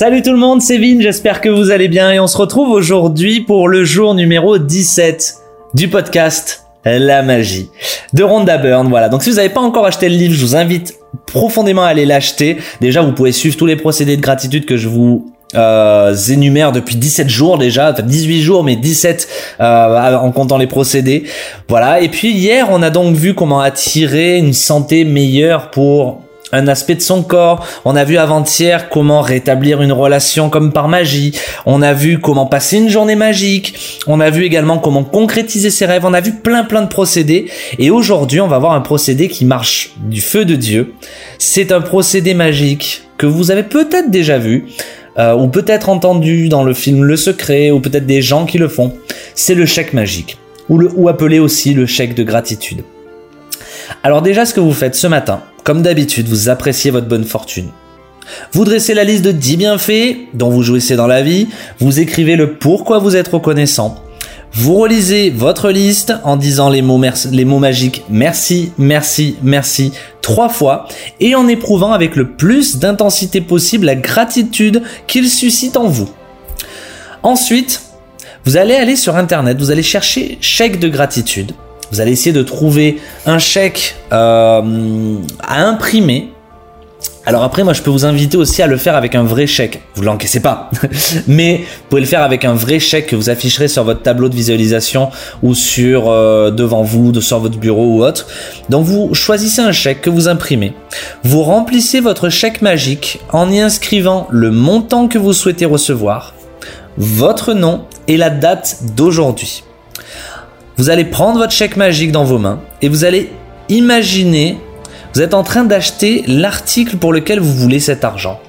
Salut tout le monde, c'est Vin, j'espère que vous allez bien et on se retrouve aujourd'hui pour le jour numéro 17 du podcast La magie de Rhonda Byrne. Voilà, donc si vous n'avez pas encore acheté le livre, je vous invite profondément à aller l'acheter. Déjà, vous pouvez suivre tous les procédés de gratitude que je vous euh, énumère depuis 17 jours déjà, enfin 18 jours mais 17 euh, en comptant les procédés. Voilà, et puis hier on a donc vu comment attirer une santé meilleure pour un aspect de son corps. On a vu avant-hier comment rétablir une relation comme par magie. On a vu comment passer une journée magique. On a vu également comment concrétiser ses rêves. On a vu plein plein de procédés. Et aujourd'hui, on va voir un procédé qui marche du feu de Dieu. C'est un procédé magique que vous avez peut-être déjà vu. Euh, ou peut-être entendu dans le film Le Secret, ou peut-être des gens qui le font. C'est le chèque magique, ou, le, ou appelé aussi le chèque de gratitude. Alors déjà, ce que vous faites ce matin, comme d'habitude, vous appréciez votre bonne fortune. Vous dressez la liste de 10 bienfaits dont vous jouissez dans la vie, vous écrivez le pourquoi vous êtes reconnaissant, vous relisez votre liste en disant les mots, magiques merci, merci, merci trois fois et en éprouvant avec le plus d'intensité possible la gratitude qu'il suscite en vous. Ensuite, vous allez aller sur Internet, vous allez chercher chèque de gratitude vous allez essayer de trouver un chèque euh, à imprimer. Alors après, moi, je peux vous inviter aussi à le faire avec un vrai chèque. Vous l'encaissez pas, mais vous pouvez le faire avec un vrai chèque que vous afficherez sur votre tableau de visualisation ou sur euh, devant vous, sur votre bureau ou autre. Donc vous choisissez un chèque que vous imprimez. Vous remplissez votre chèque magique en y inscrivant le montant que vous souhaitez recevoir, votre nom et la date d'aujourd'hui. Vous allez prendre votre chèque magique dans vos mains et vous allez imaginer, vous êtes en train d'acheter l'article pour lequel vous voulez cet argent.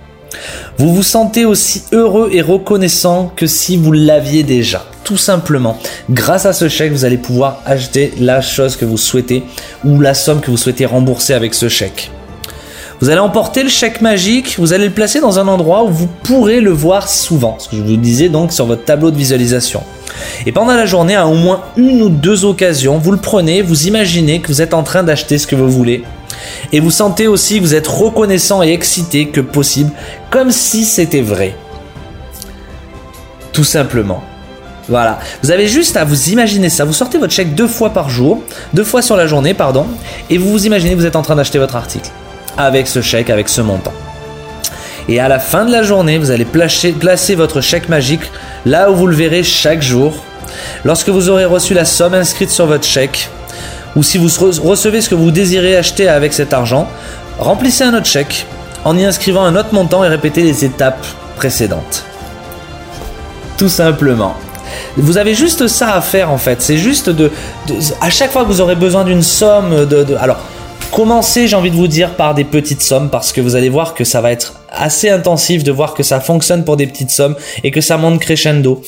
Vous vous sentez aussi heureux et reconnaissant que si vous l'aviez déjà. Tout simplement, grâce à ce chèque, vous allez pouvoir acheter la chose que vous souhaitez ou la somme que vous souhaitez rembourser avec ce chèque. Vous allez emporter le chèque magique, vous allez le placer dans un endroit où vous pourrez le voir souvent, ce que je vous disais donc sur votre tableau de visualisation. Et pendant la journée, à au moins une ou deux occasions, vous le prenez, vous imaginez que vous êtes en train d'acheter ce que vous voulez. Et vous sentez aussi que vous êtes reconnaissant et excité que possible, comme si c'était vrai. Tout simplement. Voilà. Vous avez juste à vous imaginer ça. Vous sortez votre chèque deux fois par jour, deux fois sur la journée, pardon, et vous vous imaginez que vous êtes en train d'acheter votre article avec ce chèque, avec ce montant. Et à la fin de la journée, vous allez placer, votre chèque magique là où vous le verrez chaque jour. Lorsque vous aurez reçu la somme inscrite sur votre chèque, ou si vous recevez ce que vous désirez acheter avec cet argent, remplissez un autre chèque en y inscrivant un autre montant et répétez les étapes précédentes. Tout simplement. Vous avez juste ça à faire en fait. C'est juste de, à chaque fois que vous aurez besoin d'une somme de alors commencez, j'ai envie de vous dire, par des petites sommes parce que vous allez voir que ça va être assez intensif de voir que ça fonctionne pour des petites sommes et que ça monte crescendo.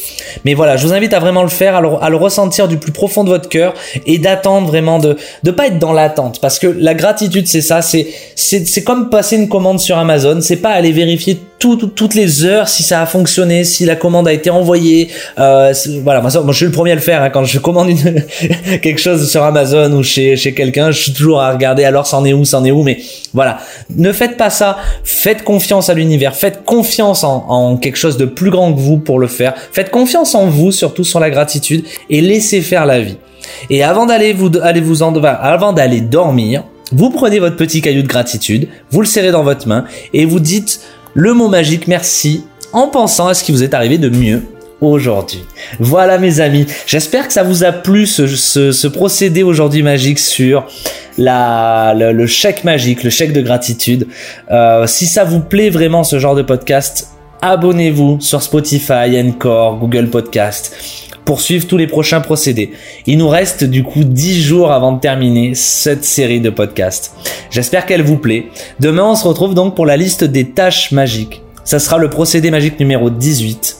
Mais voilà, je vous invite à vraiment le faire, à le, ressentir du plus profond de votre cœur et d'attendre vraiment de de pas être dans l'attente parce que la gratitude c'est ça, c'est c'est comme passer une commande sur Amazon, c'est pas aller vérifier toutes les heures si ça a fonctionné, si la commande a été envoyée. Euh, voilà, moi, je suis le premier à le faire hein, quand je commande quelque chose sur Amazon ou chez chez quelqu'un, je suis toujours à regarder alors c'en est où, c'en est où, mais voilà, ne faites pas ça, faites confiance à l'univers, faites confiance en, quelque chose de plus grand que vous pour le faire, faites confiance en vous, surtout sur la gratitude, et laissez faire la vie. Et avant d'aller vous, allez vous en, avant d'aller dormir, vous prenez votre petit caillou de gratitude, vous le serrez dans votre main, et vous dites le mot magique merci en pensant à ce qui vous est arrivé de mieux aujourd'hui. Voilà mes amis, j'espère que ça vous a plu ce, procédé aujourd'hui magique sur le, chèque magique, le chèque de gratitude. Euh, si ça vous plaît vraiment ce genre de podcast, abonnez-vous sur Spotify, Encore, Google Podcast pour suivre tous les prochains procédés. Il nous reste du coup 10 jours avant de terminer cette série de podcasts. J'espère qu'elle vous plaît. Demain, on se retrouve donc pour la liste des tâches magiques. Ça sera le procédé magique numéro 18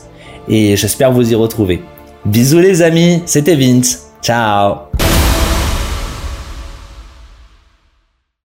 et j'espère vous y retrouver. Bisous les amis, c'était Vince. Ciao